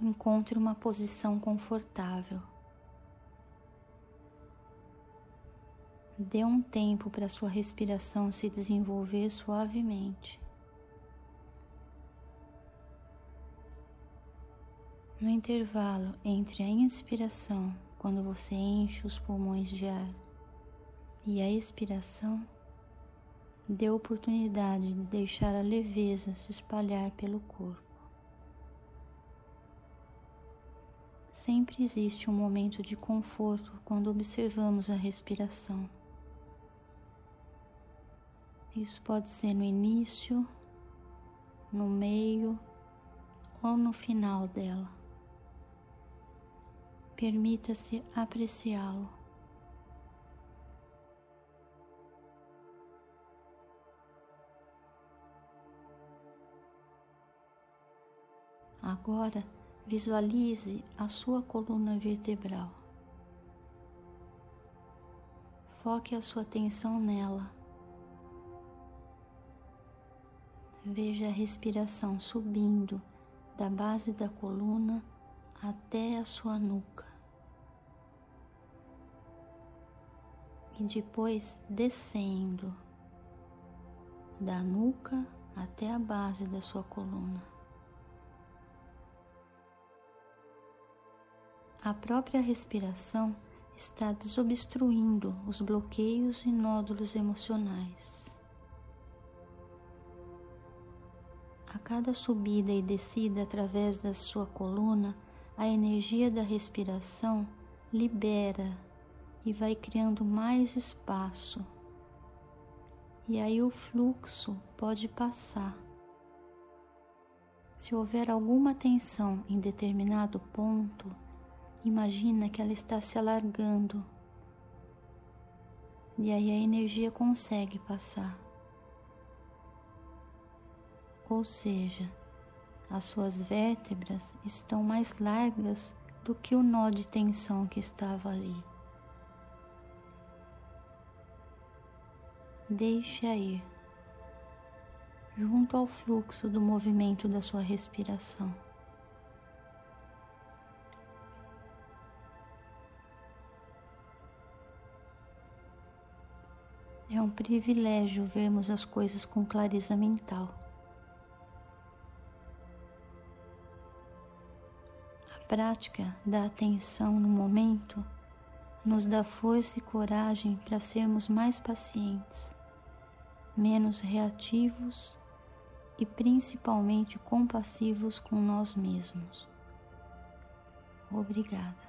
Encontre uma posição confortável. Dê um tempo para sua respiração se desenvolver suavemente. No intervalo entre a inspiração, quando você enche os pulmões de ar, e a expiração, dê oportunidade de deixar a leveza se espalhar pelo corpo. Sempre existe um momento de conforto quando observamos a respiração. Isso pode ser no início, no meio ou no final dela. Permita-se apreciá-lo. Agora visualize a sua coluna vertebral. Foque a sua atenção nela. Veja a respiração subindo da base da coluna até a sua nuca. E depois descendo da nuca até a base da sua coluna. A própria respiração está desobstruindo os bloqueios e nódulos emocionais. A cada subida e descida através da sua coluna, a energia da respiração libera e vai criando mais espaço. E aí o fluxo pode passar. Se houver alguma tensão em determinado ponto, imagina que ela está se alargando. E aí a energia consegue passar ou seja, as suas vértebras estão mais largas do que o nó de tensão que estava ali. Deixe-a ir, junto ao fluxo do movimento da sua respiração. É um privilégio vermos as coisas com clareza mental. prática da atenção no momento nos dá força e coragem para sermos mais pacientes, menos reativos e principalmente compassivos com nós mesmos. Obrigada.